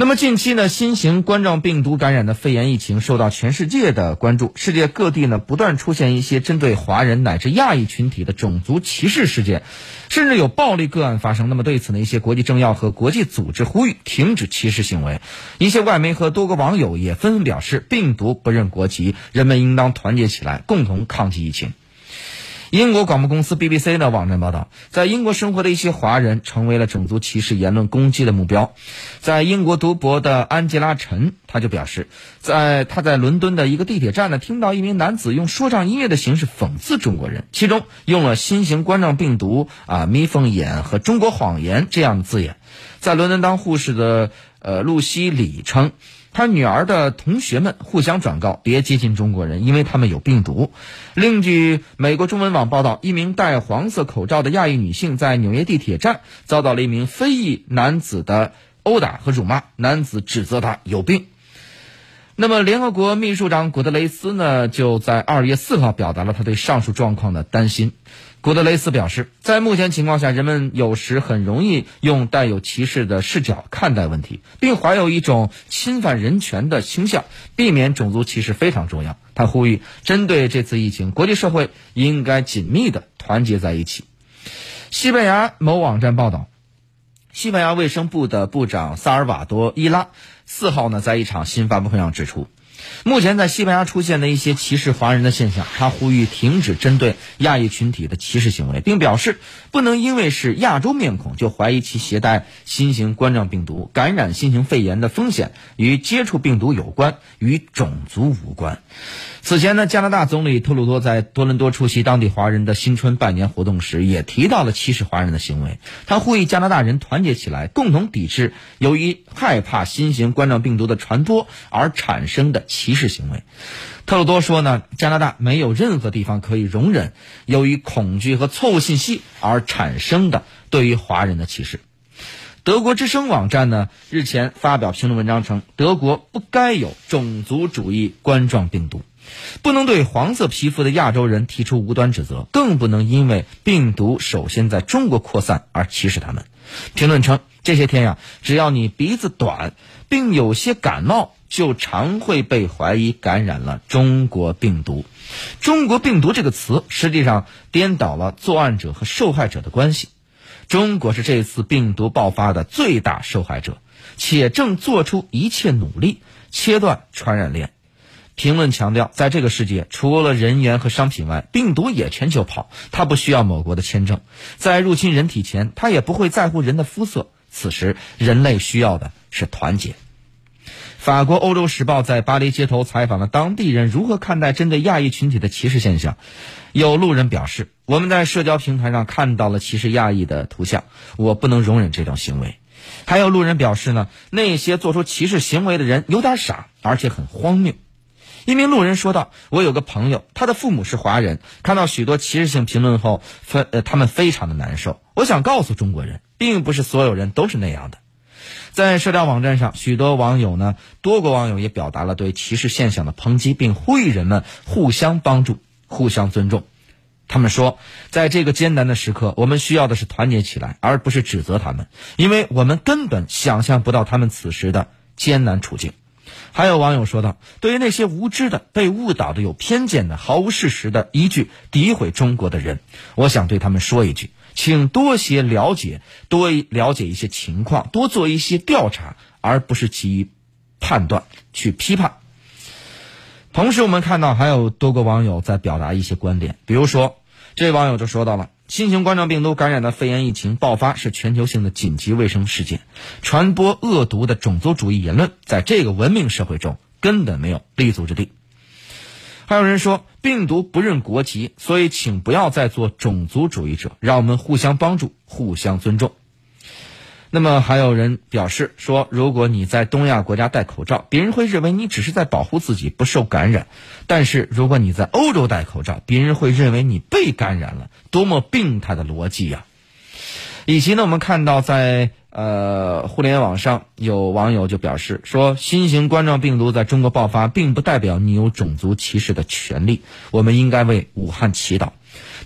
那么近期呢，新型冠状病毒感染的肺炎疫情受到全世界的关注，世界各地呢不断出现一些针对华人乃至亚裔群体的种族歧视事件，甚至有暴力个案发生。那么对此呢，一些国际政要和国际组织呼吁停止歧视行为。一些外媒和多个网友也纷纷表示，病毒不认国籍，人们应当团结起来，共同抗击疫情。英国广播公司 BBC 的网站报道，在英国生活的一些华人成为了种族歧视言论攻击的目标。在英国读博的安吉拉·陈，他就表示，在他在伦敦的一个地铁站呢，听到一名男子用说唱音乐的形式讽刺中国人，其中用了新型冠状病毒、啊眯缝眼和中国谎言这样的字眼。在伦敦当护士的呃露西·里称。他女儿的同学们互相转告别接近中国人，因为他们有病毒。另据美国中文网报道，一名戴黄色口罩的亚裔女性在纽约地铁站遭到了一名非裔男子的殴打和辱骂，男子指责她有病。那么，联合国秘书长古德雷斯呢，就在二月四号表达了他对上述状况的担心。古德雷斯表示，在目前情况下，人们有时很容易用带有歧视的视角看待问题，并怀有一种侵犯人权的倾向。避免种族歧视非常重要。他呼吁，针对这次疫情，国际社会应该紧密地团结在一起。西班牙某网站报道，西班牙卫生部的部长萨尔瓦多·伊拉四号呢，在一场新发布会上指出。目前在西班牙出现的一些歧视华人的现象，他呼吁停止针对亚裔群体的歧视行为，并表示不能因为是亚洲面孔就怀疑其携带新型冠状病毒，感染新型肺炎的风险与接触病毒有关，与种族无关。此前呢，加拿大总理特鲁多在多伦多出席当地华人的新春拜年活动时，也提到了歧视华人的行为。他呼吁加拿大人团结起来，共同抵制由于害怕新型冠状病毒的传播而产生的歧视行为。特鲁多说呢，加拿大没有任何地方可以容忍由于恐惧和错误信息而产生的对于华人的歧视。德国之声网站呢日前发表评论文章称，德国不该有种族主义冠状病毒。不能对黄色皮肤的亚洲人提出无端指责，更不能因为病毒首先在中国扩散而歧视他们。评论称，这些天呀，只要你鼻子短，并有些感冒，就常会被怀疑感染了中国病毒。中国病毒这个词实际上颠倒了作案者和受害者的关系。中国是这次病毒爆发的最大受害者，且正做出一切努力切断传染链。评论强调，在这个世界，除了人员和商品外，病毒也全球跑。它不需要某国的签证，在入侵人体前，它也不会在乎人的肤色。此时，人类需要的是团结。法国《欧洲时报》在巴黎街头采访了当地人如何看待针对亚裔群体的歧视现象。有路人表示：“我们在社交平台上看到了歧视亚裔的图像，我不能容忍这种行为。”还有路人表示呢，那些做出歧视行为的人有点傻，而且很荒谬。一名路人说道：“我有个朋友，他的父母是华人，看到许多歧视性评论后，非呃他们非常的难受。我想告诉中国人，并不是所有人都是那样的。”在社交网站上，许多网友呢，多国网友也表达了对歧视现象的抨击，并呼吁人们互相帮助、互相尊重。他们说，在这个艰难的时刻，我们需要的是团结起来，而不是指责他们，因为我们根本想象不到他们此时的艰难处境。还有网友说道：“对于那些无知的、被误导的、有偏见的、毫无事实的依据诋毁中国的人，我想对他们说一句，请多些了解，多了解一些情况，多做一些调查，而不是急于判断、去批判。”同时，我们看到还有多个网友在表达一些观点，比如说，这位网友就说到了。新型冠状病毒感染的肺炎疫情爆发是全球性的紧急卫生事件，传播恶毒的种族主义言论在这个文明社会中根本没有立足之地。还有人说病毒不认国籍，所以请不要再做种族主义者，让我们互相帮助，互相尊重。那么还有人表示说，如果你在东亚国家戴口罩，别人会认为你只是在保护自己不受感染；但是如果你在欧洲戴口罩，别人会认为你被感染了。多么病态的逻辑呀！以及呢，我们看到在呃互联网上有网友就表示说，新型冠状病毒在中国爆发，并不代表你有种族歧视的权利。我们应该为武汉祈祷。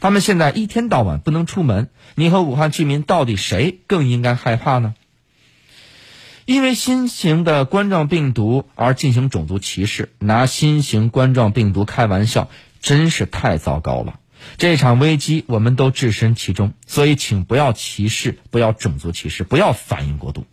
他们现在一天到晚不能出门，你和武汉居民到底谁更应该害怕呢？因为新型的冠状病毒而进行种族歧视，拿新型冠状病毒开玩笑，真是太糟糕了。这场危机我们都置身其中，所以请不要歧视，不要种族歧视，不要反应过度。